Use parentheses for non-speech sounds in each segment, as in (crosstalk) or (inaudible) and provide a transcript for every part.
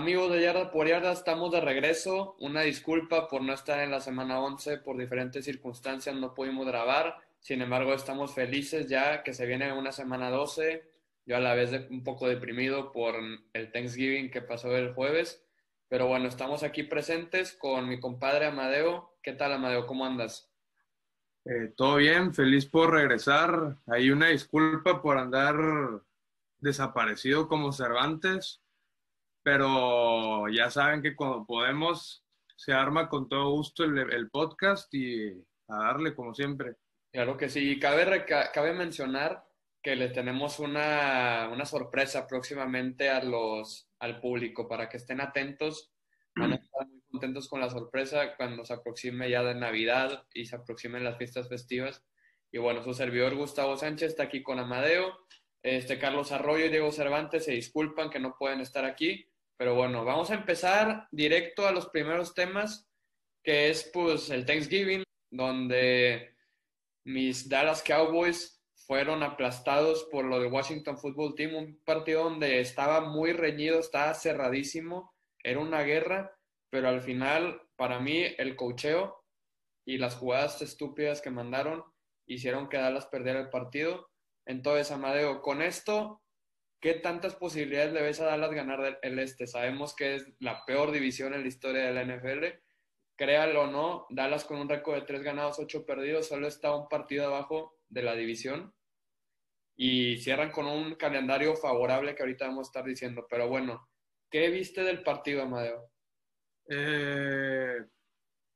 Amigos de Yarda por Yarda, estamos de regreso. Una disculpa por no estar en la semana 11, por diferentes circunstancias no pudimos grabar. Sin embargo, estamos felices ya que se viene una semana 12. Yo a la vez un poco deprimido por el Thanksgiving que pasó el jueves. Pero bueno, estamos aquí presentes con mi compadre Amadeo. ¿Qué tal, Amadeo? ¿Cómo andas? Eh, todo bien, feliz por regresar. Hay una disculpa por andar desaparecido como Cervantes, pero ya saben que cuando podemos se arma con todo gusto el, podcast y a darle como siempre. Claro que sí, cabe, cabe mencionar que le tenemos una, una sorpresa próximamente a los, al público para que estén atentos. Van a estar muy contentos con la sorpresa cuando se aproxime ya de Navidad y se aproximen las fiestas festivas. Y bueno, su servidor Gustavo Sánchez está aquí con Amadeo. Este Carlos Arroyo y Diego Cervantes se disculpan que no pueden estar aquí. Pero bueno, vamos a empezar directo a los primeros temas, que es pues el Thanksgiving, donde mis Dallas Cowboys fueron aplastados por lo del Washington Football Team, un partido donde estaba muy reñido, estaba cerradísimo, era una guerra, pero al final, para mí, el cocheo y las jugadas estúpidas que mandaron hicieron que Dallas perdiera el partido. Entonces, Amadeo, con esto, ¿qué tantas posibilidades le ves a Dallas ganar el este? Sabemos que es la peor división en la historia de la NFL. Créalo o no, Dallas con un récord de tres ganados, ocho perdidos, solo está un partido abajo de la división y cierran con un calendario favorable que ahorita vamos a estar diciendo. Pero bueno, ¿qué viste del partido, Amadeo? Eh,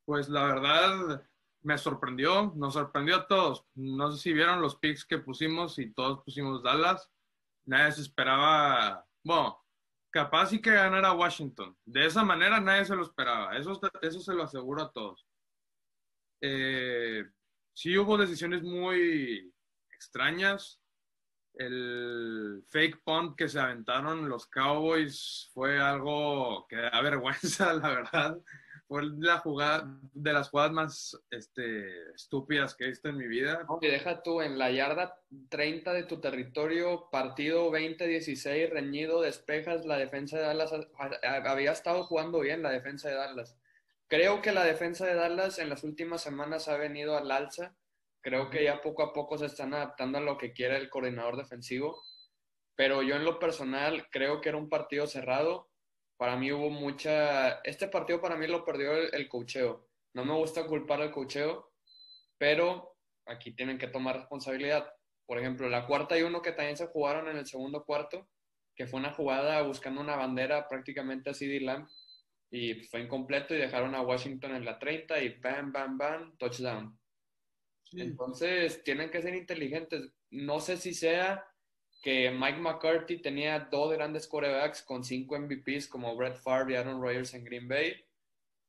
pues la verdad me sorprendió, nos sorprendió a todos. No sé si vieron los picks que pusimos y todos pusimos Dallas. Nadie se esperaba, bueno, capaz sí que ganara Washington. De esa manera nadie se lo esperaba. Eso, eso se lo aseguro a todos. Eh, sí hubo decisiones muy extrañas el fake punt que se aventaron los Cowboys fue algo que da (laughs) vergüenza, la verdad. Fue la jugada, de las jugadas más este, estúpidas que he visto en mi vida. Oye, deja tú en la yarda 30 de tu territorio, partido 20-16, reñido, despejas, la defensa de Dallas había estado jugando bien la defensa de Dallas. Creo que la defensa de Dallas en las últimas semanas ha venido al alza Creo que ya poco a poco se están adaptando a lo que quiere el coordinador defensivo, pero yo en lo personal creo que era un partido cerrado. Para mí hubo mucha... Este partido para mí lo perdió el, el cocheo. No me gusta culpar al cocheo, pero aquí tienen que tomar responsabilidad. Por ejemplo, la cuarta y uno que también se jugaron en el segundo cuarto, que fue una jugada buscando una bandera prácticamente a CD Lamb, y fue incompleto y dejaron a Washington en la 30 y bam, bam, bam, touchdown. Entonces, tienen que ser inteligentes. No sé si sea que Mike McCarthy tenía dos grandes quarterbacks con cinco MVPs como Brett Favre y Aaron Rodgers en Green Bay,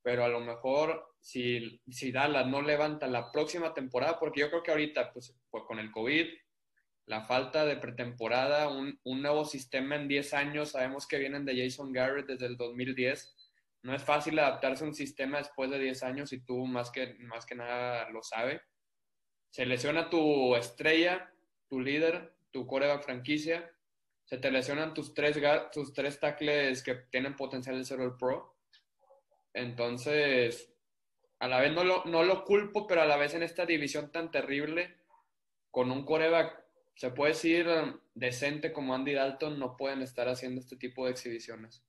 pero a lo mejor si, si Dallas no levanta la próxima temporada, porque yo creo que ahorita, pues, pues con el COVID, la falta de pretemporada, un, nuevo sistema en 10 años, sabemos que vienen de Jason Garrett desde el 2010. No es fácil adaptarse a un sistema después de 10 años y tú más que, más que nada lo sabes se lesiona tu estrella, tu líder, tu coreback franquicia, se te lesionan tus tres, tus tres tackles que tienen potencial de ser el pro. Entonces, a la vez no lo, no lo culpo, pero a la vez en esta división tan terrible, con un coreback, se puede decir, decente como Andy Dalton, no pueden estar haciendo este tipo de exhibiciones.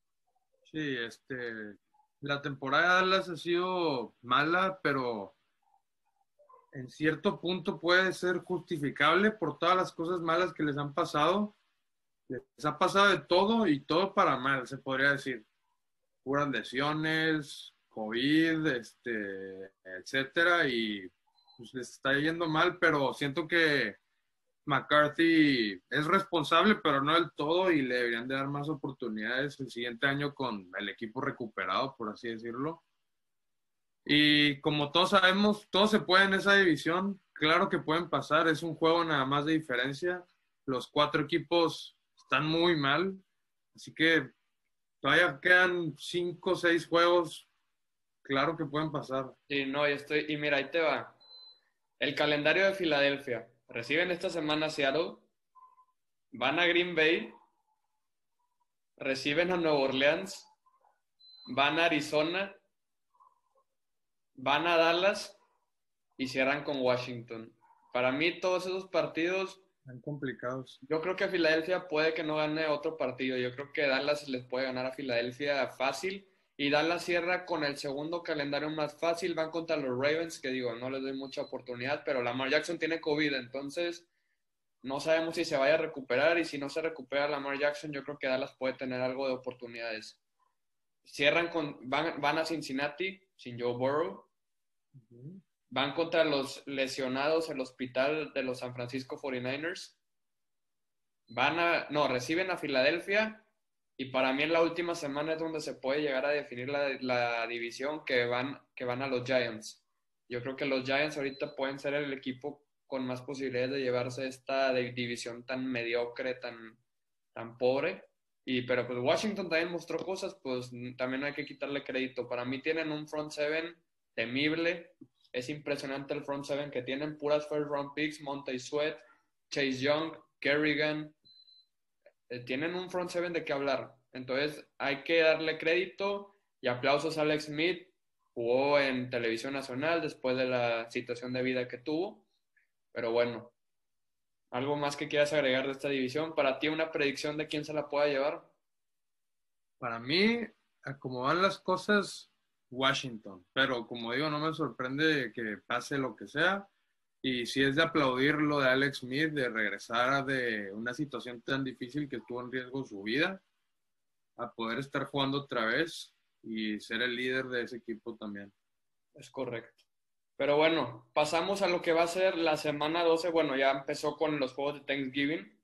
Sí, este, la temporada de Dallas ha sido mala, pero en cierto punto puede ser justificable por todas las cosas malas que les han pasado. Les ha pasado de todo y todo para mal, se podría decir. Puras lesiones, COVID, este, etcétera, y pues les está yendo mal, pero siento que McCarthy es responsable, pero no del todo, y le deberían de dar más oportunidades el siguiente año con el equipo recuperado, por así decirlo. Y como todos sabemos, todo se puede en esa división. Claro que pueden pasar, es un juego nada más de diferencia. Los cuatro equipos están muy mal, así que todavía quedan cinco o seis juegos. Claro que pueden pasar. Sí, no, y, estoy, y mira, ahí te va. El calendario de Filadelfia. Reciben esta semana Seattle, van a Green Bay, reciben a Nueva Orleans, van a Arizona, van a Dallas y cierran con Washington. Para mí todos esos partidos están complicados. Yo creo que Filadelfia puede que no gane otro partido. Yo creo que Dallas les puede ganar a Filadelfia fácil. Y Dallas cierra con el segundo calendario más fácil. Van contra los Ravens, que digo, no les doy mucha oportunidad, pero Lamar Jackson tiene COVID, entonces no sabemos si se vaya a recuperar. Y si no se recupera Lamar Jackson, yo creo que Dallas puede tener algo de oportunidades. Cierran con, van, van a Cincinnati sin Joe Burrow. Van contra los lesionados el hospital de los San Francisco 49ers. Van a, no, reciben a Filadelfia y para mí en la última semana es donde se puede llegar a definir la, división que van, que van a los Giants. Yo creo que los Giants ahorita pueden ser el equipo con más posibilidades de llevarse esta división tan mediocre, tan, tan pobre. Y, pero pues Washington también mostró cosas, pues también hay que quitarle crédito. Para mí tienen un front seven temible. Es impresionante el front seven que tienen puras first round picks, Monte Sweat, Chase Young, Kerrigan, eh, tienen un front seven de qué hablar. Entonces hay que darle crédito y aplausos a Alex Smith. Jugó en televisión nacional después de la situación de vida que tuvo. Pero bueno, ¿algo más que quieras agregar de esta división? ¿Para ti una predicción de quién se la pueda llevar? Para mí, como van las cosas, Washington. Pero como digo, no me sorprende que pase lo que sea. Y si es de aplaudir lo de Alex Smith, de regresar de una situación tan difícil que estuvo en riesgo su vida, a poder estar jugando otra vez y ser el líder de ese equipo también. Es correcto. Pero bueno, pasamos a lo que va a ser la semana 12. Bueno, ya empezó con los juegos de Thanksgiving,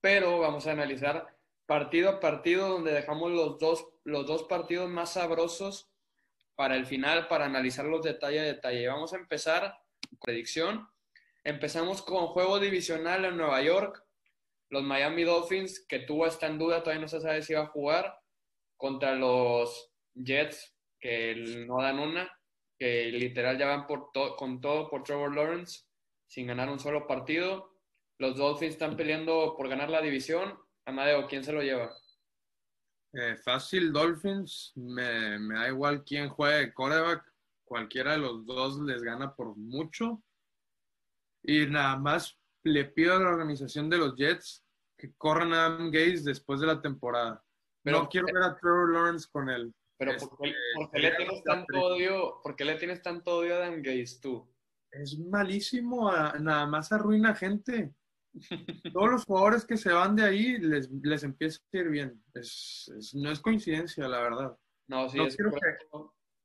pero vamos a analizar partido a partido donde dejamos los dos, los dos partidos más sabrosos para el final, para analizarlos detalle a detalle. Vamos a empezar predicción. Empezamos con juego divisional en Nueva York. Los Miami Dolphins, que tuvo esta en duda, todavía no se sabe si va a jugar, contra los Jets, que no dan una, que literal ya van por con todo por Trevor Lawrence, sin ganar un solo partido. Los Dolphins están peleando por ganar la división. Amadeo, ¿quién se lo lleva? Eh, fácil, Dolphins. Me, me, da igual quién juegue coreback cualquiera de los dos les gana por mucho. Y nada más le pido a la organización de los Jets que corran a Adam Gaze después de la temporada. Pero, no quiero ver a Trevor Lawrence con él. Pero ¿por qué, este, le tienes tanto odio? ¿Por qué le tienes tanto odio a Adam Gaze tú? Es malísimo, nada más arruina gente. (laughs) Todos los jugadores que se van de ahí les, les empieza a ir bien. Es, no es coincidencia, la verdad. No, sí, es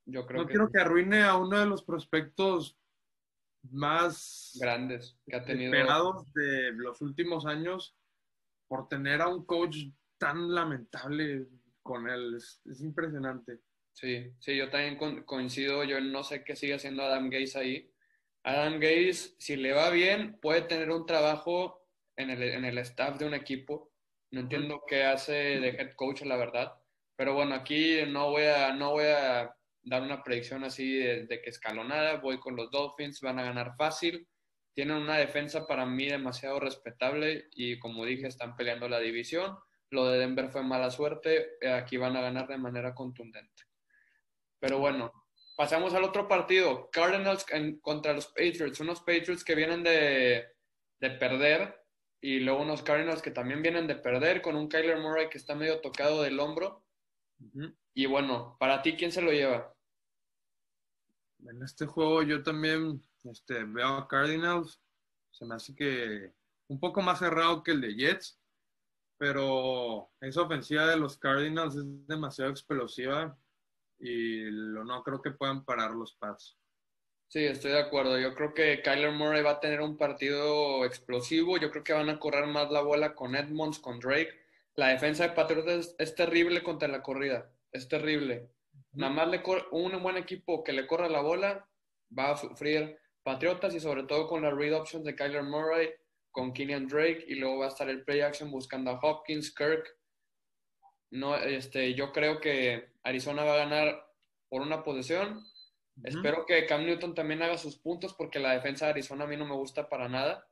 no quiero que arruine a uno de los prospectos más grandes que ha tenido esperados de los últimos años por tener a un coach tan lamentable con él. Es, impresionante. Sí, sí, yo también coincido. Yo no sé qué sigue haciendo Adam Gaze ahí. Adam Gaze, si le va bien, puede tener un trabajo en el, en el staff de un equipo. No entiendo qué hace de head coach, la verdad. Pero bueno, aquí no voy a, no voy a dar una predicción así de, que escalonada. Voy con los Dolphins, van a ganar fácil. Tienen una defensa para mí demasiado respetable y como dije, están peleando la división. Lo de Denver fue mala suerte, eh, aquí van a ganar de manera contundente. Pero bueno, pasamos al otro partido. Cardinals contra los Patriots, unos Patriots que vienen de, de perder y luego unos Cardinals que también vienen de perder con un Kyler Murray que está medio tocado del hombro. Y bueno, para ti, ¿quién se lo lleva? En este juego yo también este, veo a Cardinals. Se me hace que un poco más cerrado que el de Jets, pero esa ofensiva de los Cardinals es demasiado explosiva y no creo que puedan parar los Pats. Sí, estoy de acuerdo. Yo creo que Kyler Murray va a tener un partido explosivo. Yo creo que van a correr más la bola con Edmonds, con Drake. La defensa de Patriotas es terrible contra la corrida es terrible. Nada más le un buen equipo que le corra la bola va a sufrir Patriotas y sobre todo con la read options de Kyler Murray, con Kenyan Drake y luego va a estar el play action buscando a Hopkins, Kirk. No, este, yo creo que Arizona va a ganar por una posición. Espero que Cam Newton también haga sus puntos porque la defensa de Arizona a mí no me gusta para nada.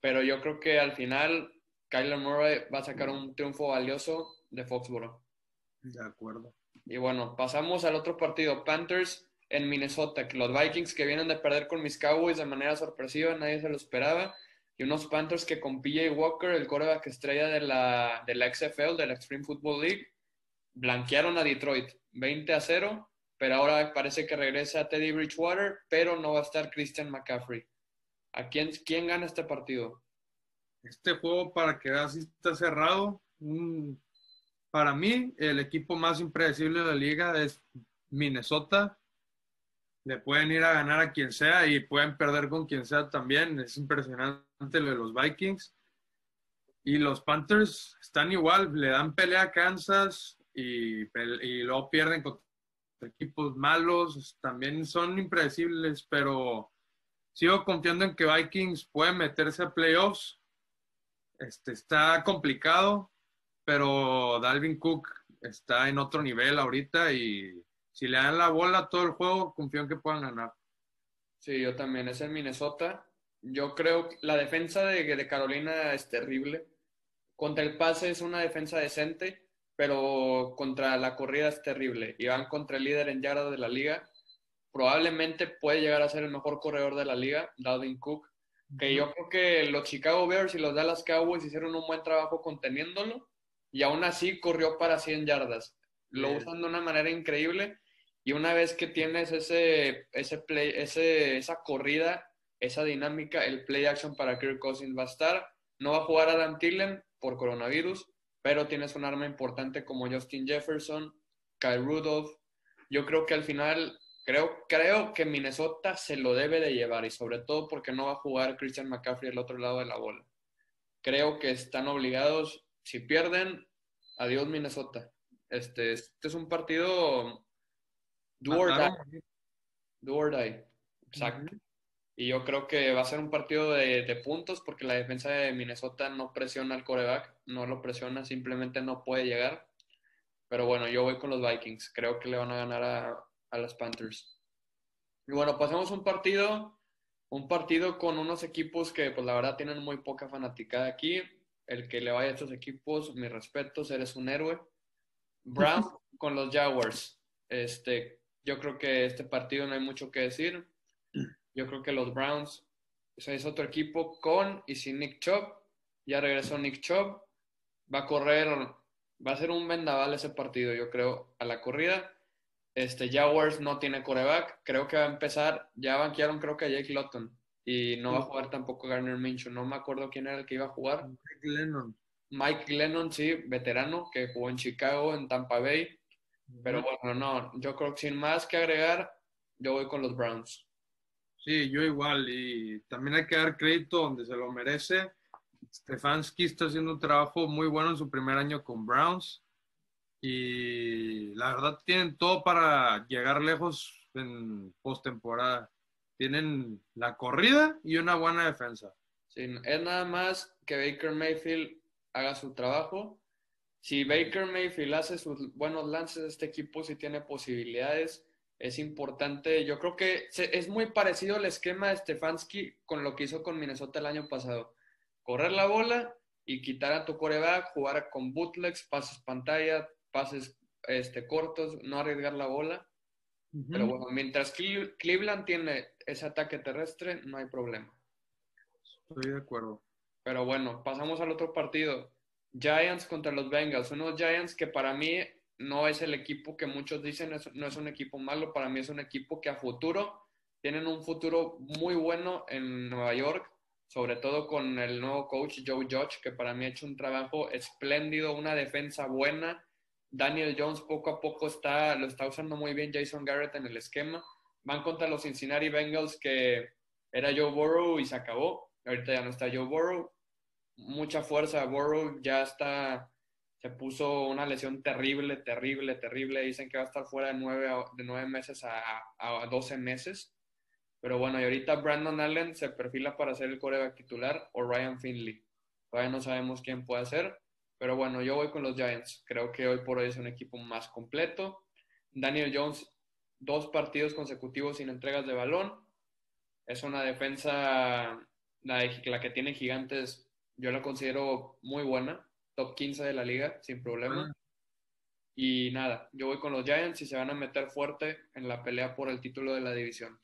Pero yo creo que al final Kyler Murray va a sacar un triunfo valioso de Foxborough. De acuerdo. Y bueno, pasamos al otro partido, Panthers en Minnesota, que los Vikings que vienen de perder con mis Cowboys de manera sorpresiva, nadie se lo esperaba, y unos Panthers que con PJ Walker, el coreback estrella de la, de la XFL, de la Extreme Football League, blanquearon a Detroit 20 a 0, pero ahora parece que regresa Teddy Bridgewater, pero no va a estar Christian McCaffrey. ¿A quién, quién gana este partido? Este juego, para que veas, está cerrado. para mí, el equipo más impredecible de la liga es Minnesota. Le pueden ir a ganar a quien sea y pueden perder con quien sea también. Es impresionante lo de los Vikings. Y los Panthers están igual, le dan pelea a Kansas y, luego pierden con equipos malos. También son impredecibles, pero sigo confiando en que Vikings pueden meterse a playoffs este, está complicado, pero Dalvin Cook está en otro nivel ahorita y si le dan la bola todo el juego, confío en que puedan ganar. Sí, yo también. Es en Minnesota. Yo creo que la defensa de, de Carolina es terrible. Contra el pase es una defensa decente, pero contra la corrida es terrible. Y van contra el líder en yardas de la liga. Probablemente puede llegar a ser el mejor corredor de la liga, Dalvin Cook que yo creo que los Chicago Bears y los Dallas Cowboys hicieron un buen trabajo conteniéndolo y aún así corrió para 100 yardas. Lo usan de una manera increíble y una vez que tienes ese, ese play, ese, esa corrida, esa dinámica, el play action para Kirk Cousins va a estar. No va a jugar Adam Tillen por coronavirus, pero tienes un arma importante como Justin Jefferson, Kyle Rudolph. Yo creo que al final Creo, creo que Minnesota se lo debe de llevar y sobre todo porque no va a jugar Christian McCaffrey al otro lado de la bola. Creo que están obligados, si pierden, adiós Minnesota. Este, este es un partido do or die. Do or die. Exacto. Y yo creo que va a ser un partido de, de, puntos porque la defensa de Minnesota no presiona al coreback, no lo presiona, simplemente no puede llegar. Pero bueno, yo voy con los Vikings. Creo que le van a ganar a, a los Panthers. Y bueno, pasemos un partido, un partido con unos equipos que pues la verdad tienen muy poca fanaticada aquí. El que le vaya a estos equipos, mi respeto, eres un héroe. Brown (laughs) con los Jaguars. Este, yo creo que este partido no hay mucho que decir. Yo creo que los Browns es otro equipo con y sin Nick Chubb. Ya regresó Nick Chubb. Va a correr, va a ser un vendaval ese partido, yo creo, a la corrida. Este, Jaguars no tiene coreback. Creo que va a empezar. Ya banquearon, creo que a Jake Lotton. Y no va a jugar tampoco Garner Minshew. No me acuerdo quién era el que iba a jugar. Mike Lennon. Mike Lennon, sí, veterano, que jugó en Chicago, en Tampa Bay. Pero bueno, no. Yo creo que sin más que agregar, yo voy con los Browns. Sí, yo igual. Y también hay que dar crédito donde se lo merece. Stefanski está haciendo un trabajo muy bueno en su primer año con Browns y la verdad tienen todo para llegar lejos en postemporada. Tienen la corrida y una buena defensa. Sí, es nada más que Baker Mayfield haga su trabajo. Si Baker Mayfield hace sus buenos lances, este equipo sí tiene posibilidades. Es importante. Yo creo que es muy parecido el esquema de Stefanski con lo que hizo con Minnesota el año pasado. Correr la bola y quitar a tu coreback, jugar con bootlegs, pasos pantalla, pases este, cortos, no arriesgar la bola. Pero bueno, mientras Cleveland tiene ese ataque terrestre, no hay problema. Estoy de acuerdo. Pero bueno, pasamos al otro partido. Giants contra los Bengals. Unos Giants que para mí no es el equipo que muchos dicen, no es un equipo malo, para mí es un equipo que a futuro tienen un futuro muy bueno en Nueva York, sobre todo con el nuevo coach Joe Judge, que para mí ha hecho un trabajo espléndido, una defensa buena, Daniel Jones poco a poco está, lo está usando muy bien Jason Garrett en el esquema. Van contra los Cincinnati Bengals que era Joe Burrow y se acabó. Ahorita ya no está Joe Burrow. Mucha fuerza. Burrow ya está, se puso una lesión terrible, terrible, terrible. Dicen que va a estar fuera de nueve, de nueve meses a, a 12 meses. Pero bueno, y ahorita Brandon Allen se perfila para ser el coreback titular o Ryan Finley. Todavía no sabemos quién puede ser. Pero bueno, yo voy con los Giants. Creo que hoy por hoy es un equipo más completo. Daniel Jones, dos partidos consecutivos sin entregas de balón. Es una defensa, la, que tiene gigantes, yo la considero muy buena. Top 15 de la liga, sin problema. Y nada, yo voy con los Giants y se van a meter fuerte en la pelea por el título de la división.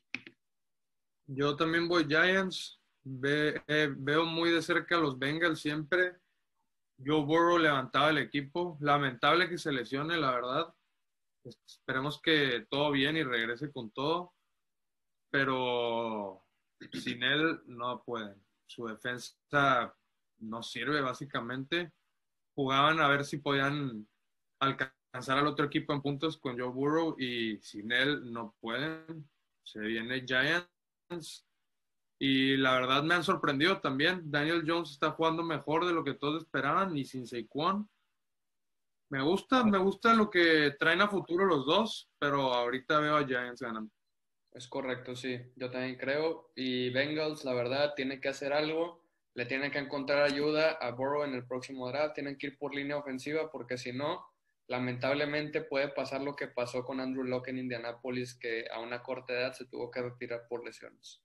Yo también voy Giants. Eh, veo muy de cerca a los Bengals siempre. Joe Burrow levantaba el equipo. Lamentable que se lesione, la verdad. Esperemos que todo bien y regrese con todo. Pero sin él no pueden. Su defensa no sirve básicamente. Jugaban a ver si podían alcanzar al otro equipo en puntos con Joe Burrow y sin él no pueden. Se viene Giants. Y la verdad me han sorprendido también. Daniel Jones está jugando mejor de lo que todos esperaban y sin Saquon. Me gusta, me gusta lo que traen a futuro los dos, pero ahorita veo a Giants ganando. Es correcto, sí. Yo también creo. Y Bengals, la verdad, tiene que hacer algo. Le tienen que encontrar ayuda a Burrow en el próximo draft. Tienen que ir por línea ofensiva porque si no, lamentablemente puede pasar lo que pasó con Andrew Locke en Indianapolis, que a una corta edad se tuvo que retirar por lesiones.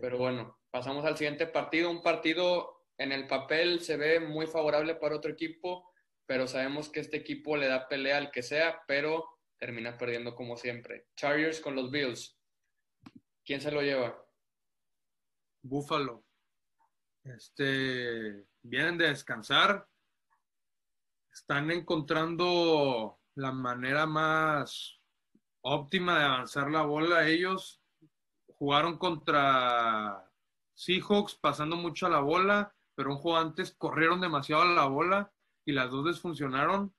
Pero bueno, pasamos al siguiente partido. Un partido en el papel se ve muy favorable para otro equipo, pero sabemos que este equipo le da pelea al que sea, pero termina perdiendo como siempre. Chargers con los Bills. ¿Quién se lo lleva? Buffalo. Este, vienen de descansar. Están encontrando la manera más óptima de avanzar la bola. Ellos jugaron contra Seahawks pasando mucho a la bola, pero un juego antes corrieron demasiado a la bola y las dos desfuncionaron.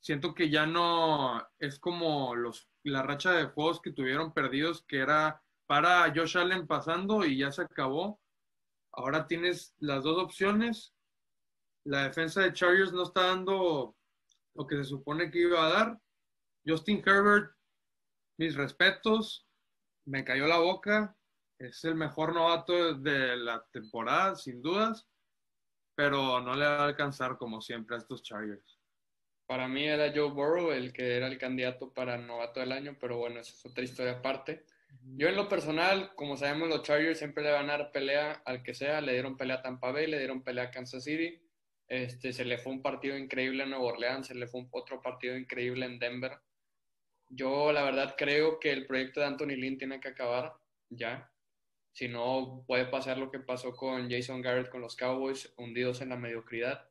Siento que ya no es como los la racha de juegos que tuvieron perdidos, que era para Josh Allen pasando y ya se acabó. Ahora tienes las dos opciones. La defensa de Chargers no está dando lo que se supone que iba a dar. Justin Herbert, mis respetos, me cayó la boca. Es el mejor novato de la temporada, sin dudas, pero no le va a alcanzar como siempre a estos Chargers. Para mí era Joe Burrow el que era el candidato para novato del año, pero bueno, esa es otra historia aparte. Yo en lo personal, como sabemos, los Chargers siempre le van a dar pelea al que sea. Le dieron pelea a Tampa Bay, le dieron pelea a Kansas City. Este, se le fue un partido increíble en Nueva Orleans, se le fue otro partido increíble en Denver. Yo la verdad creo que el proyecto de Anthony Lynn tiene que acabar ya. Si no, puede pasar lo que pasó con Jason Garrett con los Cowboys, hundidos en la mediocridad.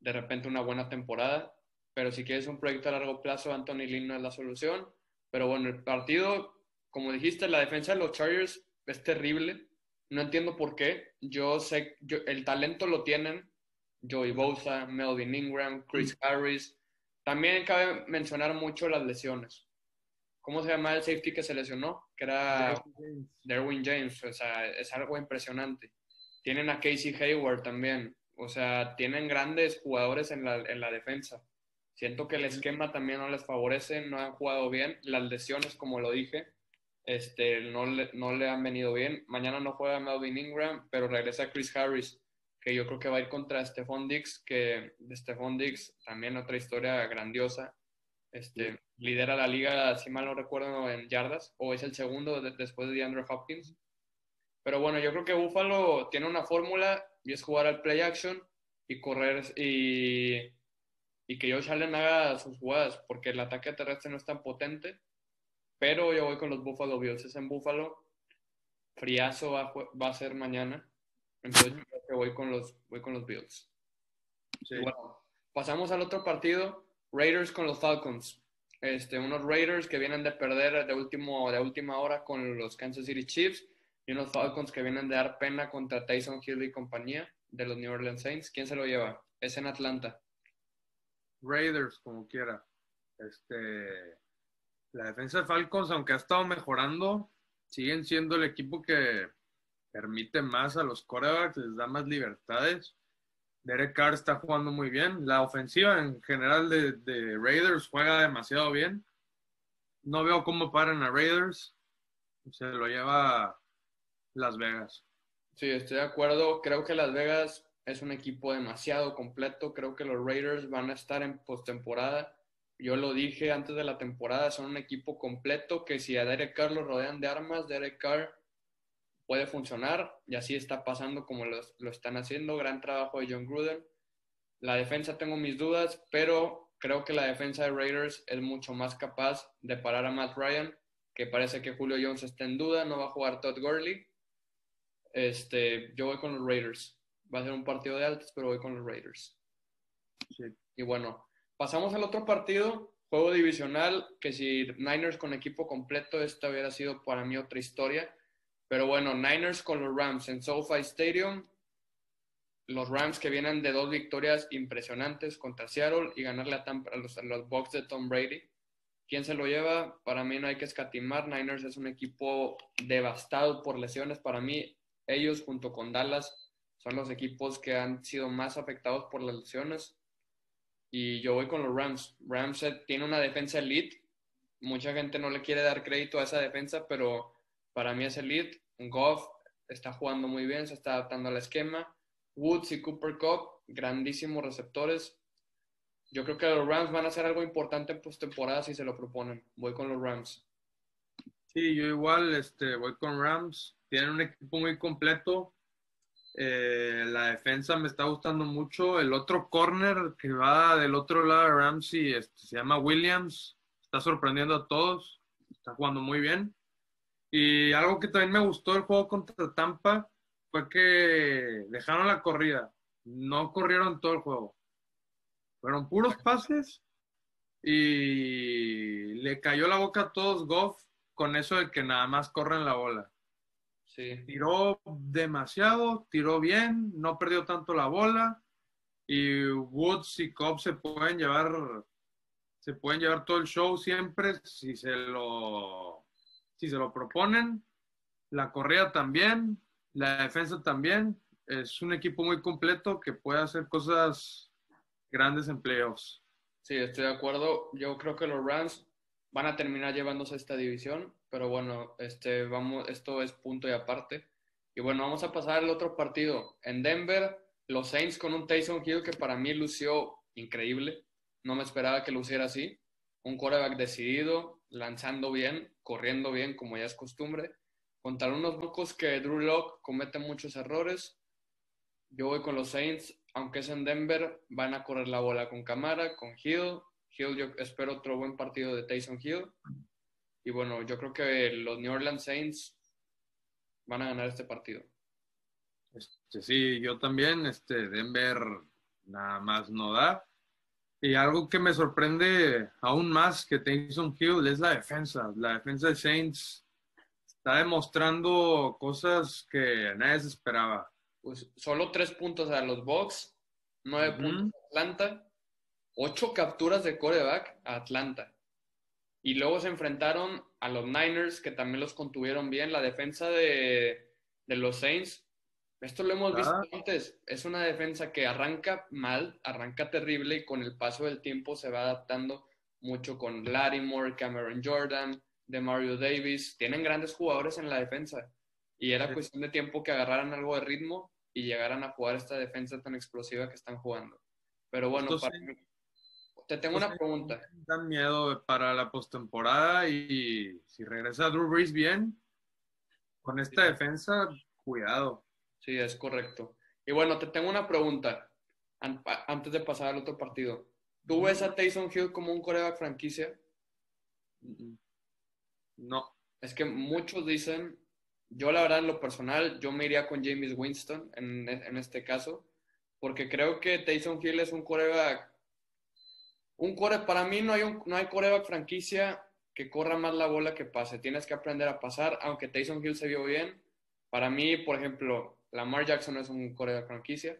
De repente una buena temporada pero si quieres un proyecto a largo plazo, Anthony Lynn no es la solución. Pero bueno, el partido, como dijiste, la defensa de los Chargers es terrible. No entiendo por qué. Yo sé, yo, el talento lo tienen. Joey Bosa, Melvin Ingram, Chris Harris. También cabe mencionar mucho las lesiones. ¿Cómo se llama el safety que se lesionó? Que era Derwin James. O sea, es algo impresionante. Tienen a Casey Hayward también. O sea, tienen grandes jugadores en la, en la defensa. Siento que el esquema también no les favorece, no han jugado bien. Las lesiones, como lo dije, este, no, le, no le han venido bien. Mañana no juega Melvin Ingram, pero regresa Chris Harris, que yo creo que va a ir contra Stephon Dix, que de Stephon Dix también otra historia grandiosa. Este, lidera la liga, si mal no recuerdo, en yardas, o es el segundo después de DeAndre Hopkins. Pero bueno, yo creo que Buffalo tiene una fórmula y es jugar al play action y correr y y que Josh Allen haga sus jugadas, porque el ataque terrestre no es tan potente. Pero yo voy con los Buffalo Bills. Es en Buffalo. Friazo va, va a ser mañana. Entonces yo voy con los, voy con los Bills. Bueno, pasamos al otro partido. Raiders con los Falcons. Este, unos Raiders que vienen de perder de, último, de última hora con los Kansas City Chiefs y unos Falcons que vienen de dar pena contra Tyson Hill y compañía de los New Orleans Saints. ¿Quién se lo lleva? Es en Atlanta. Raiders, como quiera. Este, la defensa de Falcons, aunque ha estado mejorando, siguen siendo el equipo que permite más a los corebacks, les da más libertades. Derek Carr está jugando muy bien. La ofensiva en general de, de Raiders juega demasiado bien. No veo cómo paran a Raiders. Se lo lleva Las Vegas. Sí, estoy de acuerdo. Creo que Las Vegas es un equipo demasiado completo. Creo que los Raiders van a estar en postemporada. Yo lo dije antes de la temporada, son un equipo completo que si a Derek Carr lo rodean de armas, Derek Carr puede funcionar y así está pasando como lo, están haciendo. Gran trabajo de John Gruden. La defensa tengo mis dudas, pero creo que la defensa de Raiders es mucho más capaz de parar a Matt Ryan, que parece que Julio Jones está en duda, no va a jugar Todd Gurley. Este, yo voy con los Raiders. Va a ser un partido de altos, pero voy con los Raiders. Y bueno, pasamos al otro partido, juego divisional, que si Niners con equipo completo, esta hubiera sido para mí otra historia. Pero bueno, Niners con los Rams en SoFi Stadium. Los Rams que vienen de dos victorias impresionantes contra Seattle y ganarle a, Tampa, los, a los Bucks de Tom Brady. ¿Quién se lo lleva? Para mí no hay que escatimar. Niners es un equipo devastado por lesiones. Para mí, ellos junto con Dallas son los equipos que han sido más afectados por las lesiones. Y yo voy con los Rams. Rams tiene una defensa elite. Mucha gente no le quiere dar crédito a esa defensa, pero para mí es elite. Goff está jugando muy bien, se está adaptando al esquema. Woods y Cooper Cup, grandísimos receptores. Yo creo que los Rams van a hacer algo importante en postemporada si se lo proponen. Voy con los Rams. Sí, yo igual este, voy con Rams. Tienen un equipo muy completo. Eh, la defensa me está gustando mucho. El otro corner que va del otro lado de Ramsey este, se llama Williams. Está sorprendiendo a todos. Está jugando muy bien. Y algo que también me gustó del juego contra Tampa fue que dejaron la corrida. No corrieron todo el juego. Fueron puros pases y le cayó la boca a todos Goff con eso de que nada más corren la bola. Sí. Tiró demasiado, tiró bien, no perdió tanto la bola y Woods y Cobb se pueden llevar se pueden llevar todo el show siempre si se lo si se lo proponen. La correa también, la defensa también. Es un equipo muy completo que puede hacer cosas grandes en playoffs. Sí, estoy de acuerdo. Yo creo que los Rams van a terminar llevándose esta división, pero bueno, este, vamos, esto es punto y aparte. Y bueno, vamos a pasar al otro partido. En Denver, los Saints con un Taysom Hill que para mí lució increíble. No me esperaba que luciera así. Un quarterback decidido, lanzando bien, corriendo bien, como ya es costumbre. Contra unos bocos que Drew Locke comete muchos errores. Yo voy con los Saints, aunque es en Denver, van a correr la bola con Camara, con Hill. Hill, yo espero otro buen partido de Tyson Hill. Y bueno, yo creo que los New Orleans Saints van a ganar este partido. Este, sí, yo también. Este, Denver nada más no da. Y algo que me sorprende aún más que Tyson Hill es la defensa. La defensa de Saints está demostrando cosas que nadie se esperaba. Pues solo tres puntos a los Bucks, nueve puntos a Atlanta, ocho capturas de coreback a Atlanta. Y luego se enfrentaron a los Niners, que también los contuvieron bien. La defensa de, de los Saints esto lo hemos visto antes. Es una defensa que arranca mal, arranca terrible y con el paso del tiempo se va adaptando mucho con Lattimore, Cameron Jordan, de Mario Davis. Tienen grandes jugadores en la defensa y era cuestión de tiempo que agarraran algo de ritmo y llegaran a jugar esta defensa tan explosiva que están jugando. Pero bueno, te tengo una pregunta. Dan miedo para la postemporada y si regresa Drew Brees bien, con esta defensa, cuidado. Sí, es correcto. Y bueno, te tengo una pregunta antes de pasar al otro partido. ¿Tú ves a Tyson Hill como un coreback franquicia? No. Es que muchos dicen, yo la verdad en lo personal, yo me iría con James Winston en, en este caso, porque creo que Tyson Hill es un coreback, un core, para mí no hay, un, no hay coreback franquicia que corra más la bola que pase, tienes que aprender a pasar, aunque Tyson Hill se vio bien, para mí, por ejemplo, Lamar Jackson no es un coreback franquicia.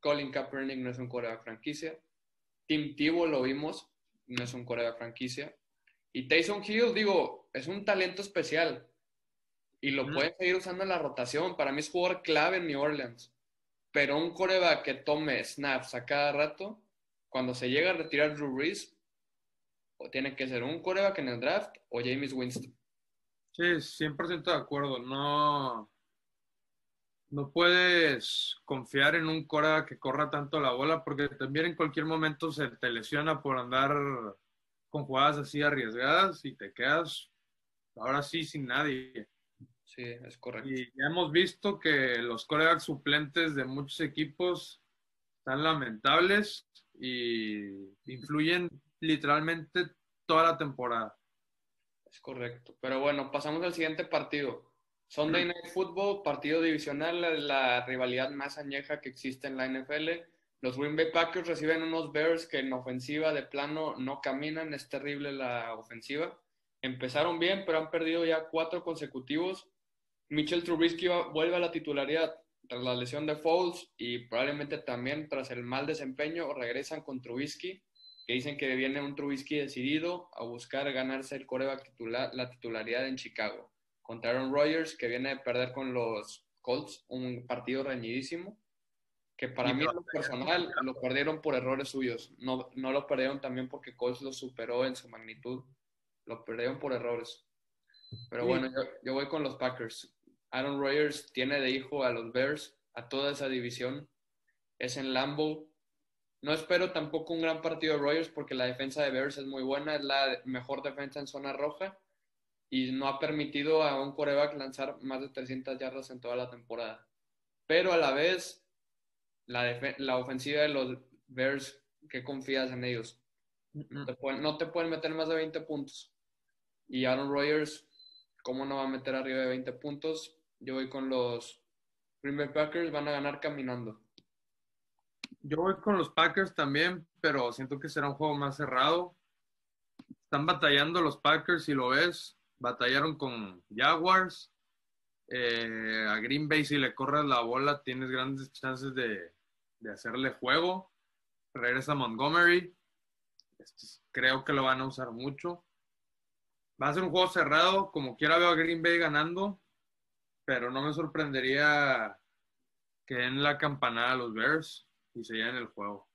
Colin Kaepernick no es un coreback franquicia. Tim Tebow lo vimos, no es un coreback franquicia. Y Tyson Hill, digo, es un talento especial. Y lo pueden seguir usando en la rotación. Para mí es jugador clave en New Orleans. Pero un coreback que tome snaps a cada rato, cuando se llega a retirar Drew Brees, o tiene que ser un coreback en el draft o James Winston. Sí, 100% de acuerdo. No, no puedes confiar en un Cora que corra tanto la bola porque también en cualquier momento se te lesiona por andar con jugadas así arriesgadas y te quedas ahora sí sin nadie. Sí, es correcto. Y ya hemos visto que los corebacks suplentes de muchos equipos están lamentables y influyen literalmente toda la temporada. Es correcto. Pero bueno, pasamos al siguiente partido. Sunday Night Football, partido divisional, la rivalidad más añeja que existe en la NFL. Los Green Bay Packers reciben unos Bears que en ofensiva de plano no caminan, es terrible la ofensiva. Empezaron bien, pero han perdido ya cuatro consecutivos. Mitchell Trubisky vuelve a la titularidad tras la lesión de Foles y probablemente también tras el mal desempeño regresan con Trubisky, que dicen que viene un Trubisky decidido a buscar ganarse el coreback titular, la titularidad en Chicago. Contra Aaron Rodgers, que viene de perder con los Colts, un partido reñidísimo, que para mí lo personal lo perdieron por errores suyos, no, no lo perdieron también porque Colts lo superó en su magnitud, lo perdieron por errores. Pero bueno, yo, yo voy con los Packers. Aaron Rodgers tiene de hijo a los Bears, a toda esa división. Es en Lambeau. No espero tampoco un gran partido de Rodgers porque la defensa de Bears es muy buena, es la mejor defensa en zona roja y no ha permitido a un coreback lanzar más de 300 yardas en toda la temporada. Pero a la vez, la, la ofensiva de los Bears, ¿qué confías en ellos? No te, pueden, no te pueden meter más de 20 puntos. Y Aaron Rodgers, ¿cómo no va a meter arriba de 20 puntos? Yo voy con los Green Packers, van a ganar caminando. Yo voy con los Packers también, pero siento que será un juego más cerrado. Están batallando los Packers, si lo ves. Batallaron con Jaguars. Eh, a Green Bay, si le corres la bola, tienes grandes chances de, de hacerle juego. Regresa Montgomery. creo que lo van a usar mucho. Va a ser un juego cerrado. Como quiera veo a Green Bay ganando pero no me sorprendería que den la campanada a los Bears y se lleven el juego.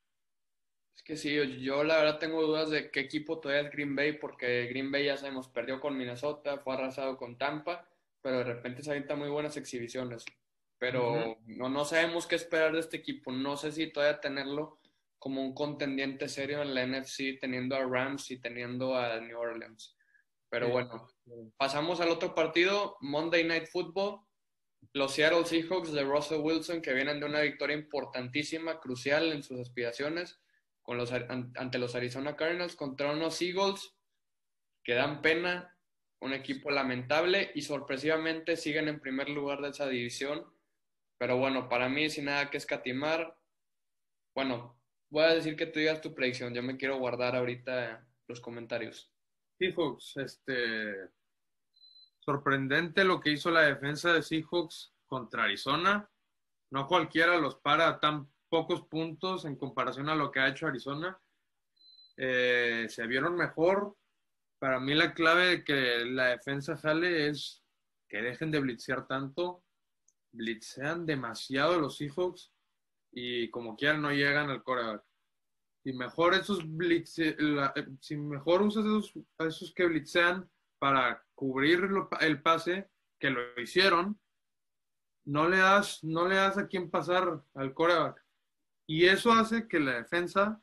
Es que sí, yo la verdad tengo dudas de qué equipo todavía es Green Bay, porque Green Bay ya sabemos, perdió con Minnesota, fue arrasado con Tampa, pero de repente se avienta muy buenas exhibiciones. Pero no, no sabemos qué esperar de este equipo. No sé si todavía tenerlo como un contendiente serio en la NFC, teniendo a Rams y teniendo a New Orleans. Pero bueno, pasamos al otro partido, Monday Night Football. Los Seattle Seahawks de Russell Wilson, que vienen de una victoria importantísima, crucial en sus aspiraciones con los, ante los Arizona Cardinals, contra unos Eagles que dan pena, un equipo lamentable y sorpresivamente siguen en primer lugar de esa división. Pero bueno, para mí, sin nada que escatimar, bueno, voy a decir que tú digas tu predicción. Yo me quiero guardar ahorita los comentarios. Seahawks, este, sorprendente lo que hizo la defensa de Seahawks contra Arizona. No cualquiera los para tan pocos puntos en comparación a lo que ha hecho Arizona. Eh, se vieron mejor. Para mí la clave de que la defensa sale es que dejen de blitzear tanto. Blitzean demasiado los Seahawks y como quieran no llegan al coreback si mejor esos blitz, eh, si mejor usas esos, esos que blitzean para cubrir el pase, que lo hicieron, no le das, no le das a quién pasar al coreback. Y eso hace que la defensa,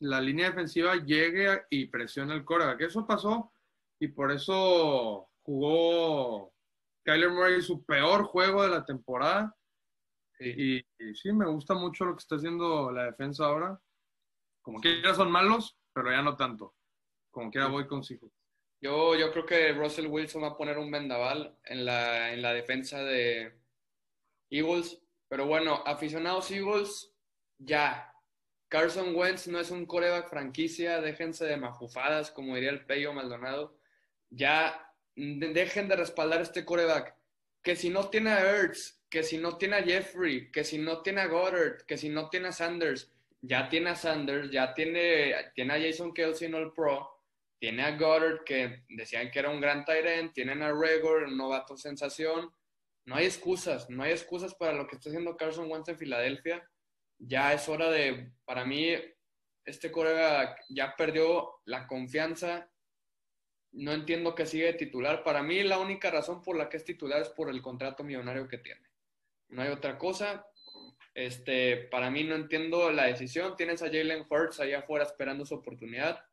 la línea defensiva llegue y presione al coreback. Eso pasó y por eso jugó Kyler Murray su peor juego de la temporada. y, sí, me gusta mucho lo que está haciendo la defensa ahora. Como quiera son malos, pero ya no tanto. Como quiera voy consigo. Yo, yo creo que Russell Wilson va a poner un vendaval en la, en la defensa de Eagles. Pero bueno, aficionados Eagles, ya. Carson Wentz no es un coreback franquicia, déjense de mafufadas, como diría el Peyo Maldonado. Ya dejen de respaldar este coreback. Que si no tiene a Ertz, que si no tiene a Jeffrey, que si no tiene a Goddard, que si no tiene a Sanders, ya tiene a Sanders, ya tiene, tiene a Jason Kelsey en el Pro, tiene a Goddard, que decían que era un gran tight tienen a Regor, un novato sensación. No hay excusas, no hay excusas para lo que está haciendo Carson Wentz en Filadelfia. Ya es hora de, para mí, este colega ya perdió la confianza. No entiendo que sigue titular. Para mí, la única razón por la que es titular es por el contrato millonario que tiene. No hay otra cosa. Este, para mí no entiendo la decisión. Tienes a Jalen Hurts allá afuera esperando su oportunidad.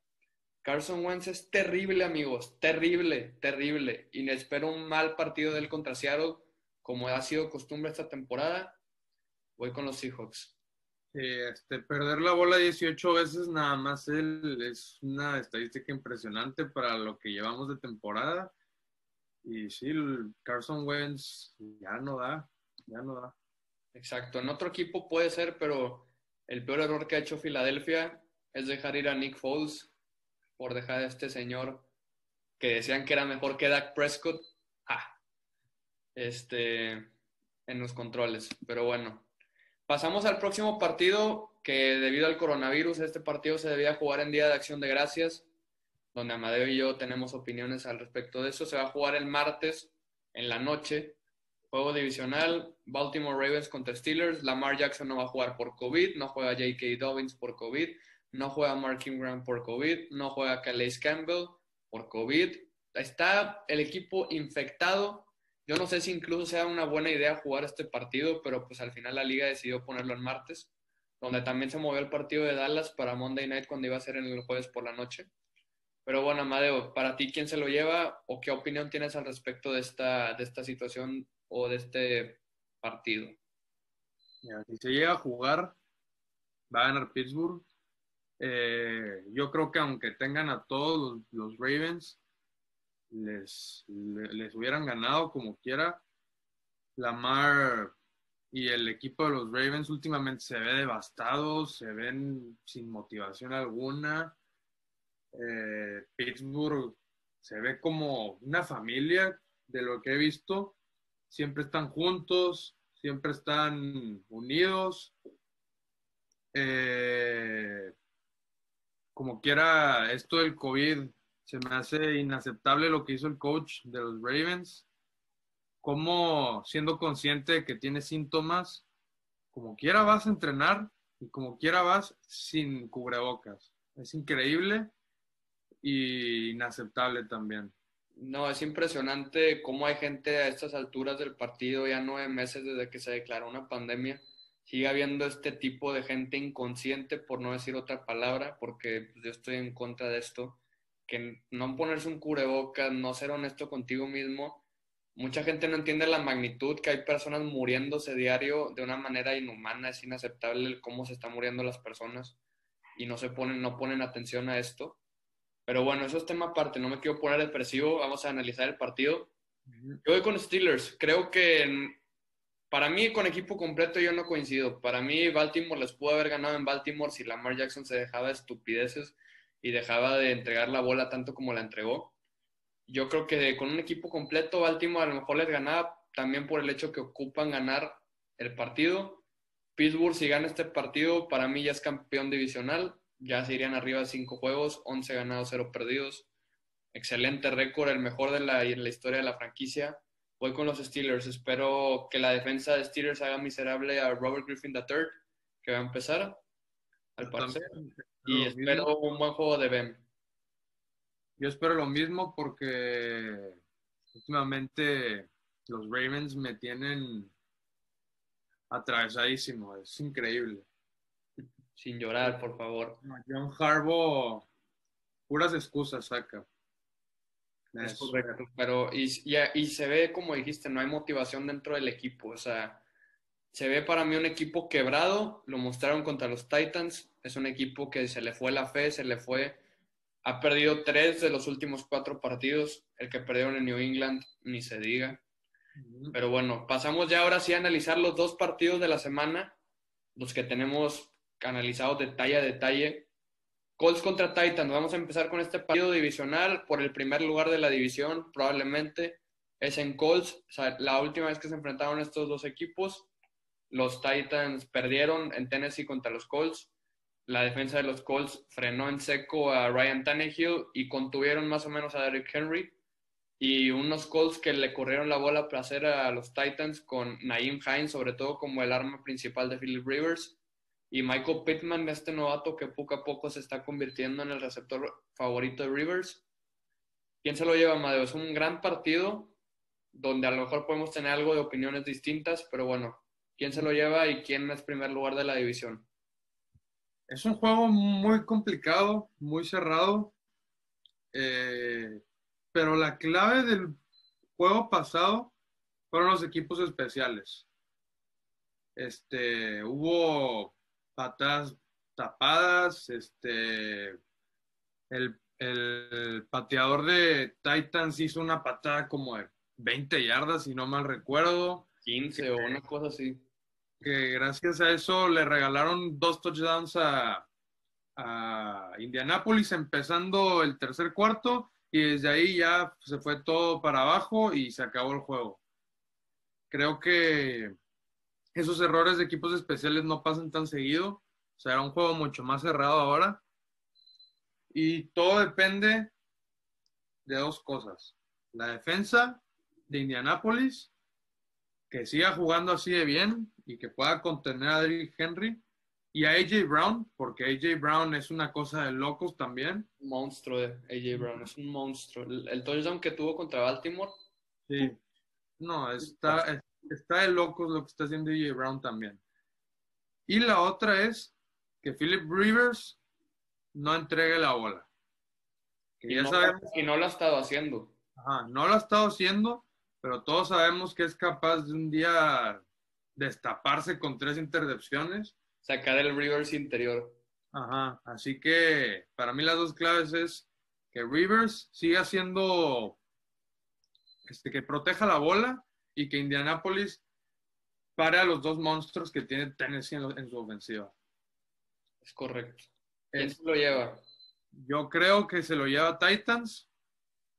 Carson Wentz es terrible, amigos. Terrible, terrible. Y espero un mal partido del contra Seattle, como ha sido costumbre esta temporada. Voy con los Seahawks. este, perder la bola 18 veces nada más él es una estadística impresionante para lo que llevamos de temporada. Y sí, Carson Wentz ya no da, ya no da. Exacto, en otro equipo puede ser, pero el peor error que ha hecho Filadelfia es dejar ir a Nick Foles por dejar a este señor que decían que era mejor que Dak Prescott. Este, en los controles. Pero bueno, pasamos al próximo partido que debido al coronavirus este partido se debía jugar en Día de Acción de Gracias, donde Amadeo y yo tenemos opiniones al respecto de eso. Se va a jugar el martes en la noche. Juego divisional, Baltimore Ravens contra Steelers. Lamar Jackson no va a jugar por COVID, no juega J.K. Dobbins por COVID, no juega Mark Ingram por COVID, no juega Calais Campbell por COVID. Está el equipo infectado yo no sé si incluso sea una buena idea jugar este partido, pero pues al final la liga decidió ponerlo en martes, donde también se movió el partido de Dallas para Monday Night cuando iba a ser en el jueves por la noche. Pero bueno, Amadeo, para ti, ¿quién se lo lleva o qué opinión tienes al respecto de esta, de esta situación o de este partido? si se llega a jugar, va a ganar Pittsburgh. Eh, yo creo que aunque tengan a todos los Ravens, les, les hubieran ganado como quiera. Lamar y el equipo de los Ravens últimamente se ve devastado, se ven sin motivación alguna. Eh, Pittsburgh se ve como una familia de lo que he visto. Siempre están juntos, siempre están unidos. Eh, como quiera, esto del COVID se me hace inaceptable lo que hizo el coach de los Ravens. Como siendo consciente de que tiene síntomas, como quiera vas a entrenar y como quiera vas sin cubrebocas. Es increíble y inaceptable también. No, es impresionante cómo hay gente a estas alturas del partido, ya nueve meses desde que se declaró una pandemia, sigue habiendo este tipo de gente inconsciente, por no decir otra palabra, porque yo estoy en contra de esto que no ponerse un cubrebocas, no ser honesto contigo mismo. Mucha gente no entiende la magnitud que hay personas muriéndose diario de una manera inhumana, es inaceptable cómo se están muriendo las personas y no se ponen, no ponen atención a esto. Pero bueno, eso es tema aparte, no me quiero poner depresivo, vamos a analizar el partido. Yo voy con Steelers, creo que para mí con equipo completo yo no coincido. Para mí Baltimore les pudo haber ganado en Baltimore si Lamar Jackson se dejaba de estupideces y dejaba de entregar la bola tanto como la entregó. Yo creo que con un equipo completo, Baltimore a lo mejor les ganaba también por el hecho que ocupan ganar el partido. Pittsburgh, si gana este partido, para mí ya es campeón divisional. Ya se irían arriba cinco juegos, 11 ganados, 0 perdidos. Excelente récord, el mejor de la, la historia de la franquicia. Voy con los Steelers. Espero que la defensa de Steelers haga miserable a Robert Griffin III, que va a empezar, al parecer. Y espero un buen juego de Ben. Yo espero lo mismo porque últimamente los Ravens me tienen atravesadísimo. Es increíble. Sin llorar, por favor. John Harbaugh, puras excusas saca. Es correcto, pero y, y, se ve, como dijiste, no hay motivación dentro del equipo. O sea, se ve para mí un equipo quebrado, lo mostraron contra los Titans, es un equipo que se le fue la fe, se le fue, ha perdido tres de los últimos cuatro partidos, el que perdieron en New England, ni se diga. Pero bueno, pasamos ya ahora sí a analizar los dos partidos de la semana, los que tenemos analizados detalle a detalle. Colts contra Titans, vamos a empezar con este partido divisional por el primer lugar de la división, probablemente es en Colts, la última vez que se enfrentaron estos dos equipos los Titans perdieron en Tennessee contra los Colts. La defensa de los Colts frenó en seco a Ryan Tannehill y contuvieron más o menos a Derrick Henry. Y unos Colts que le corrieron la bola para hacer a los Titans con Naeem Hines, sobre todo como el arma principal de Philip Rivers. Y Michael Pittman, este novato que poco a poco se está convirtiendo en el receptor favorito de Rivers. ¿Quién se lo lleva, Amadeo? Es un gran partido donde a lo mejor podemos tener algo de opiniones distintas, pero bueno, quién se lo lleva y quién es primer lugar de la división. Es un juego muy complicado, muy cerrado, eh, pero la clave del juego pasado fueron los equipos especiales. Este, hubo patadas tapadas, este, el, el pateador de Titans hizo una patada como de 20 yardas, si no mal recuerdo. 15 o una cosa así. Que gracias a eso le regalaron dos touchdowns a, a Indianapolis empezando el tercer cuarto y desde ahí ya se fue todo para abajo y se acabó el juego. Creo que esos errores de equipos especiales no pasan tan seguido. O sea, era un juego mucho más cerrado ahora. Y todo depende de dos cosas. La defensa de Indianapolis, que siga jugando así de bien y que pueda contener a Derrick Henry. Y a AJ Brown, porque AJ Brown es una cosa de locos también. Un monstruo de AJ Brown, es un monstruo. El, el touchdown que tuvo contra Baltimore. Sí. No, está, está de locos lo que está haciendo AJ Brown también. Y la otra es que Philip Rivers no entregue la bola. Que Y, ya no, sabemos, y no lo ha estado haciendo. ajá, no lo ha estado haciendo, pero todos sabemos que es capaz de un día destaparse con tres intercepciones. Sacar el reverse interior. Ajá, así que para mí las dos claves es que Rivers siga siendo, este, que proteja la bola y que Indianapolis pare a los dos monstruos que tiene Tennessee en, lo- en su ofensiva. Es correcto. ¿Quién Es- se lo lleva? yo creo que se lo lleva Titans.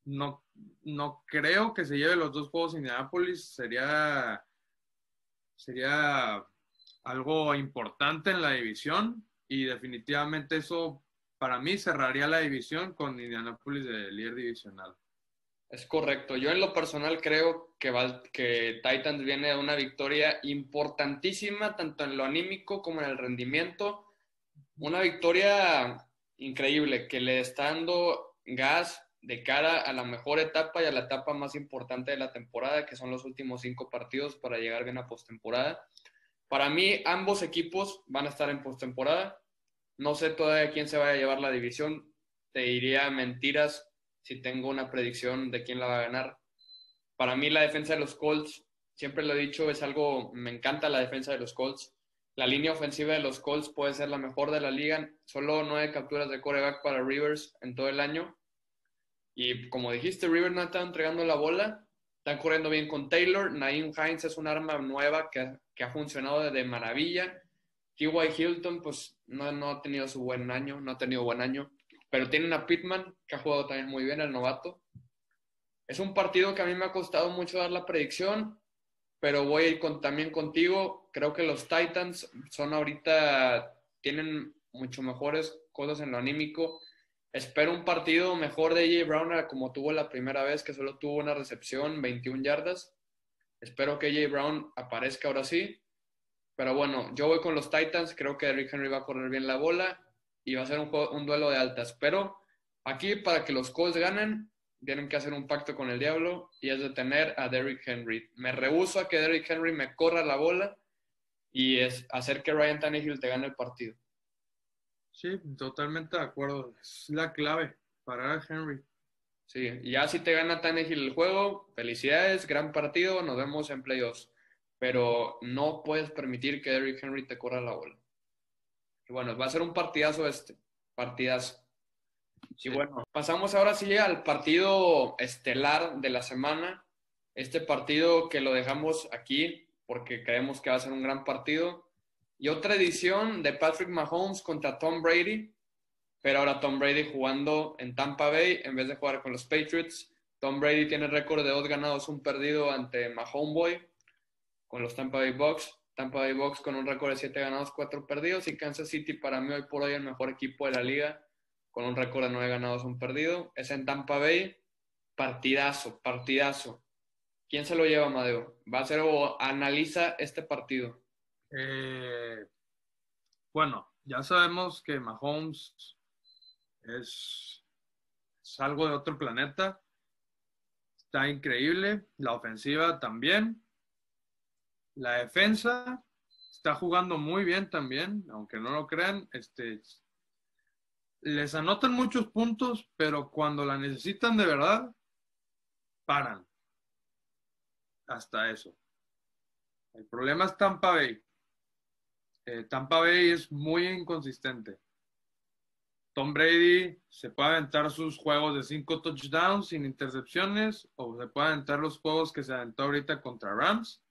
No, no creo que se lleve los dos juegos Indianapolis. Sería, sería algo importante en la división y definitivamente eso para mí cerraría la división con Indianapolis de líder divisional. Es correcto. Yo en lo personal creo que, que Titans viene de una victoria importantísima, tanto en lo anímico como en el rendimiento. Una victoria increíble que le está dando gas de cara a la mejor etapa y a la etapa más importante de la temporada, que son los últimos cinco partidos para llegar bien a postemporada. Para mí, ambos equipos van a estar en postemporada. No sé todavía quién se vaya a llevar la división. Te diría mentiras si tengo una predicción de quién la va a ganar. Para mí la defensa de los Colts, siempre lo he dicho, es algo, me encanta la defensa de los Colts. La línea ofensiva de los Colts puede ser la mejor de la liga. Solo nueve capturas de coreback para Rivers en todo el año. Y como dijiste, Rivers no está entregando la bola. Están corriendo bien con Taylor. Naeem Hines es un arma nueva que, ha funcionado de maravilla. T.Y. Hilton, pues no, no ha tenido su buen año, no ha tenido buen año. Pero tienen a Pittman, que ha jugado también muy bien, el novato. Es un partido que a mí me ha costado mucho dar la predicción, pero voy a ir con, también contigo. Creo que los Titans son ahorita, tienen mucho mejores cosas en lo anímico. Espero un partido mejor de AJ Brown como tuvo la primera vez, que solo tuvo una recepción, 21 yardas. Espero que AJ Brown aparezca ahora sí. Pero bueno, yo voy con los Titans. Creo que Derrick Henry va a correr bien la bola y va a ser un, juego- un duelo de altas. Pero aquí, para que los Colts ganen, tienen que hacer un pacto con el diablo y es detener a Derrick Henry. Me rehuso a que Derrick Henry me corra la bola y es hacer que Ryan Tannehill te gane el partido. Sí, totalmente de acuerdo. Es la clave para Henry. Sí, ya si te gana Tannehill el juego, felicidades, gran partido, nos vemos en playoffs. Pero no puedes permitir que Derrick Henry te corra la bola. Y bueno, va a ser un partidazo este, partidazo. Y Sí. bueno, pasamos ahora sí al partido estelar de la semana. Este partido que lo dejamos aquí porque creemos que va a ser un gran partido. Y otra edición de Patrick Mahomes contra Tom Brady. Pero ahora Tom Brady jugando en Tampa Bay en vez de jugar con los Patriots. Tom Brady tiene récord de dos ganados, un perdido ante Mahomes Boy con los Tampa Bay Bucks. Tampa Bay Bucks con un récord de siete ganados, cuatro perdidos. Y Kansas City para mí hoy por hoy el mejor equipo de la liga con un récord de nueve ganados, un perdido. Es en Tampa Bay. Partidazo, partidazo. ¿Quién se lo lleva, Amadeo? Va a ser o analiza este partido. Eh, bueno, ya sabemos que Mahomes es, es algo de otro planeta. Está increíble. La ofensiva también. La defensa está jugando muy bien también, aunque no lo crean. Este, les anotan muchos puntos, pero cuando la necesitan de verdad, paran. Hasta eso. El problema es Tampa Bay. Eh, Tampa Bay es muy inconsistente. Tom Brady se puede aventar sus juegos de cinco touchdowns sin intercepciones o se puede aventar los juegos que se aventó ahorita contra Rams.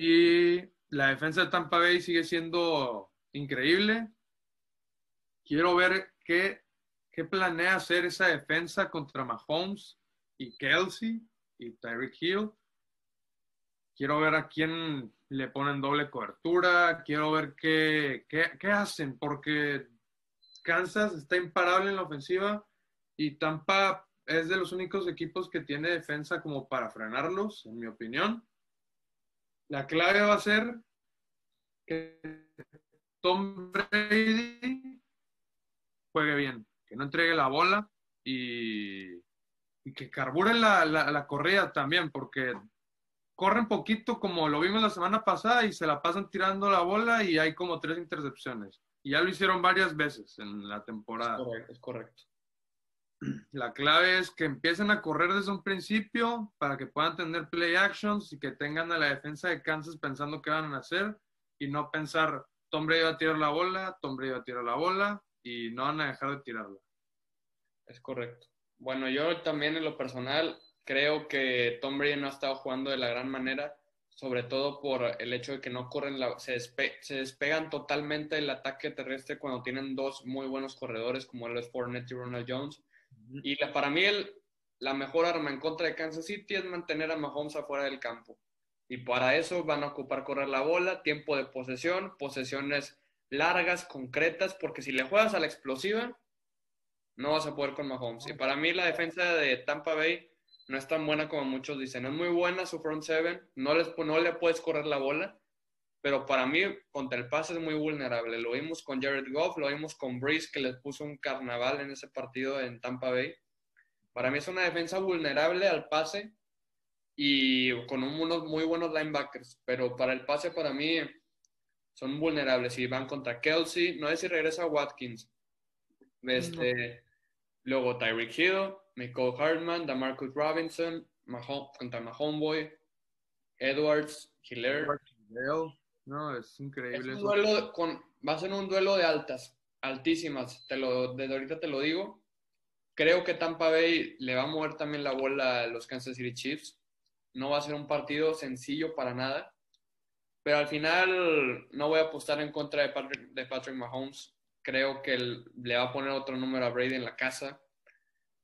Y la defensa de Tampa Bay sigue siendo increíble. Quiero ver qué, qué planea hacer esa defensa contra Mahomes y Kelsey y Tyreek Hill. Quiero ver a quién le ponen doble cobertura. Quiero ver qué, qué, qué hacen, porque Kansas está imparable en la ofensiva y Tampa es de los únicos equipos que tiene defensa como para frenarlos, en mi opinión. La clave va a ser que Tom Brady juegue bien, que no entregue la bola y, y que carbure la, la, la corrida también, porque corren poquito como lo vimos la semana pasada y se la pasan tirando la bola y hay como tres intercepciones. Y ya lo hicieron varias veces en la temporada. Es correcto, es correcto. La clave es que empiecen a correr desde un principio para que puedan tener play actions y que tengan a la defensa de Kansas pensando qué van a hacer y no pensar, Tom Brady va a tirar la bola, Tom Brady va a tirar la bola y no van a dejar de tirarla. Es correcto. Bueno, yo también en lo personal creo que Tom Brady no ha estado jugando de la gran manera sobre todo por el hecho de que no corren, la, se, se, despegan totalmente el ataque terrestre cuando tienen dos muy buenos corredores como el Fournette y Ronald Jones. Y la, para mí el, la mejor arma en contra de Kansas City es mantener a Mahomes afuera del campo. Y para eso van a ocupar correr la bola, tiempo de posesión, posesiones largas, concretas, porque si le juegas a la explosiva, no vas a poder con Mahomes. Y para mí la defensa de Tampa Bay no es tan buena como muchos dicen. Es muy buena su front seven, no, les, no le puedes correr la bola, pero para mí contra el pase es muy vulnerable. Lo vimos con Jared Goff, lo vimos con Breeze, que les puso un carnaval en ese partido en Tampa Bay. Para mí es una defensa vulnerable al pase y con unos muy buenos linebackers, pero para el pase para mí son vulnerables y van contra Kelsey, no sé si regresa Watkins, este, no. luego Tyreek Hill, Michael Hartman, Damarcus Robinson, Mahom, contra Mahomeboy, Edwards, Hiller. No, es increíble. Es un duelo con, va a ser un duelo de altas, altísimas. Te lo, desde ahorita te lo digo. Creo que Tampa Bay le va a mover también la bola a los Kansas City Chiefs. No va a ser un partido sencillo para nada. Pero al final no voy a apostar en contra de Patrick, de Patrick Mahomes. Creo que le va a poner otro número a Brady en la casa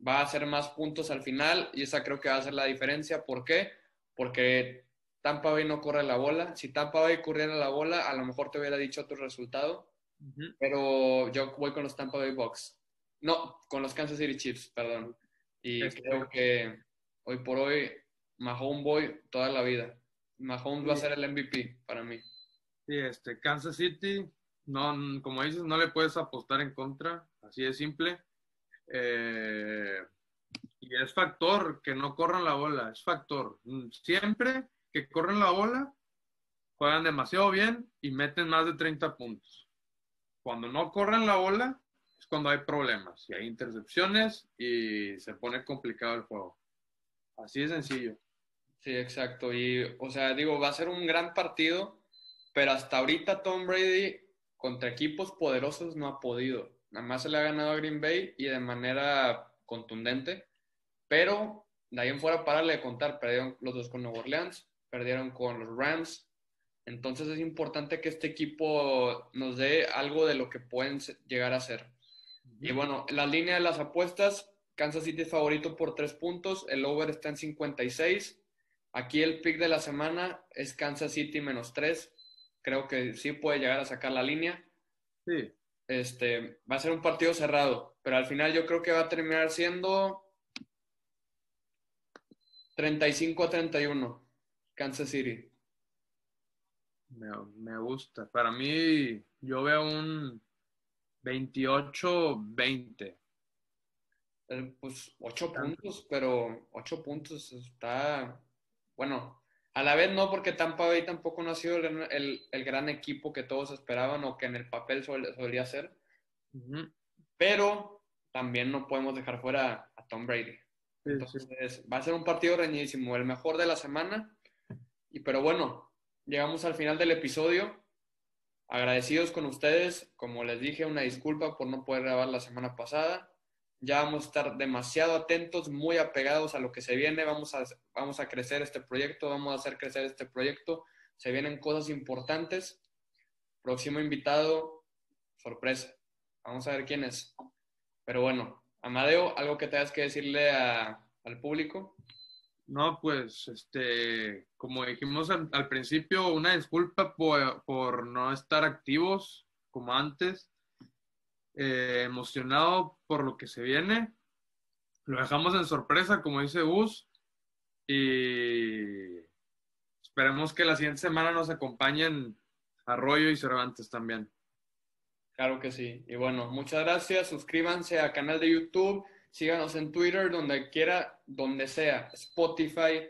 va a hacer más puntos al final y esa creo que va a ser la diferencia. ¿Por qué? Porque Tampa Bay no corre la bola. Si Tampa Bay corriera la bola, a lo mejor te hubiera dicho otro resultado. Uh -huh. Pero yo voy con los Tampa Bay Bucks. No, con los Kansas City Chiefs, perdón. Y es creo que hoy por hoy Mahomes voy toda la vida. Mahomes sí. va a ser el MVP para mí. Sí, este, Kansas City, no, como dices, no le puedes apostar en contra, así de simple. Eh, y es factor que no corran la bola, es factor. Siempre que corren la bola, juegan demasiado bien y meten más de 30 puntos. Cuando no corren la bola, es cuando hay problemas y hay intercepciones y se pone complicado el juego. Así de sencillo. Sí, exacto. Y, o sea, digo, va a ser un gran partido, pero hasta ahorita Tom Brady contra equipos poderosos no ha podido. Nada más se le ha ganado a Green Bay y de manera contundente. Pero de ahí en fuera, para de contar, perdieron los dos con Nueva Orleans, perdieron con los Rams. Entonces es importante que este equipo nos dé algo de lo que pueden llegar a ser. Y bueno, la línea de las apuestas, Kansas City es favorito por tres puntos, el over está en 56. Aquí el pick de la semana es Kansas City menos tres. Creo que sí puede llegar a sacar la línea. Sí este, va a ser un partido cerrado, pero al final yo creo que va a terminar siendo 35 a 31, Kansas City. Me, me gusta. Para mí, yo veo un 28-20. Eh, pues 8 puntos, pero 8 puntos está. Bueno, a la vez no, porque Tampa Bay tampoco no ha sido el, el, el gran equipo que todos esperaban o que en el papel sol, solía ser. Uh -huh. Pero también no podemos dejar fuera a Tom Brady. Sí, Entonces sí. va a ser un partido reñidísimo, el mejor de la semana. Y pero bueno, llegamos al final del episodio. agradecidos con ustedes. Como les dije, una disculpa por no poder grabar la semana pasada. Ya vamos a estar demasiado atentos, muy apegados a lo que se viene. Vamos a, vamos a crecer este proyecto, vamos a hacer crecer este proyecto. Se vienen cosas importantes. Próximo invitado, sorpresa. Vamos a ver quién es. Pero bueno, Amadeo, ¿algo que tengas que decirle al público? No, pues, este, como dijimos al, principio, una disculpa por, no estar activos como antes. Eh, emocionado por lo que se viene. Lo dejamos en sorpresa, como dice Gus. Y esperemos que la siguiente semana nos acompañen Arroyo y Cervantes también. Claro que sí. Y bueno, muchas gracias. Suscríbanse al canal de YouTube. Síganos en Twitter, donde quiera, donde sea. Spotify,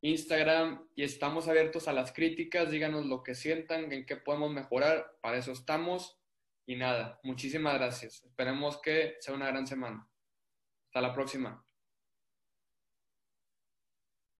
Instagram. Y estamos abiertos a las críticas. Díganos lo que sientan, en qué podemos mejorar. Para eso estamos. Y nada, muchísimas gracias. Esperemos que sea una gran semana. Hasta la próxima.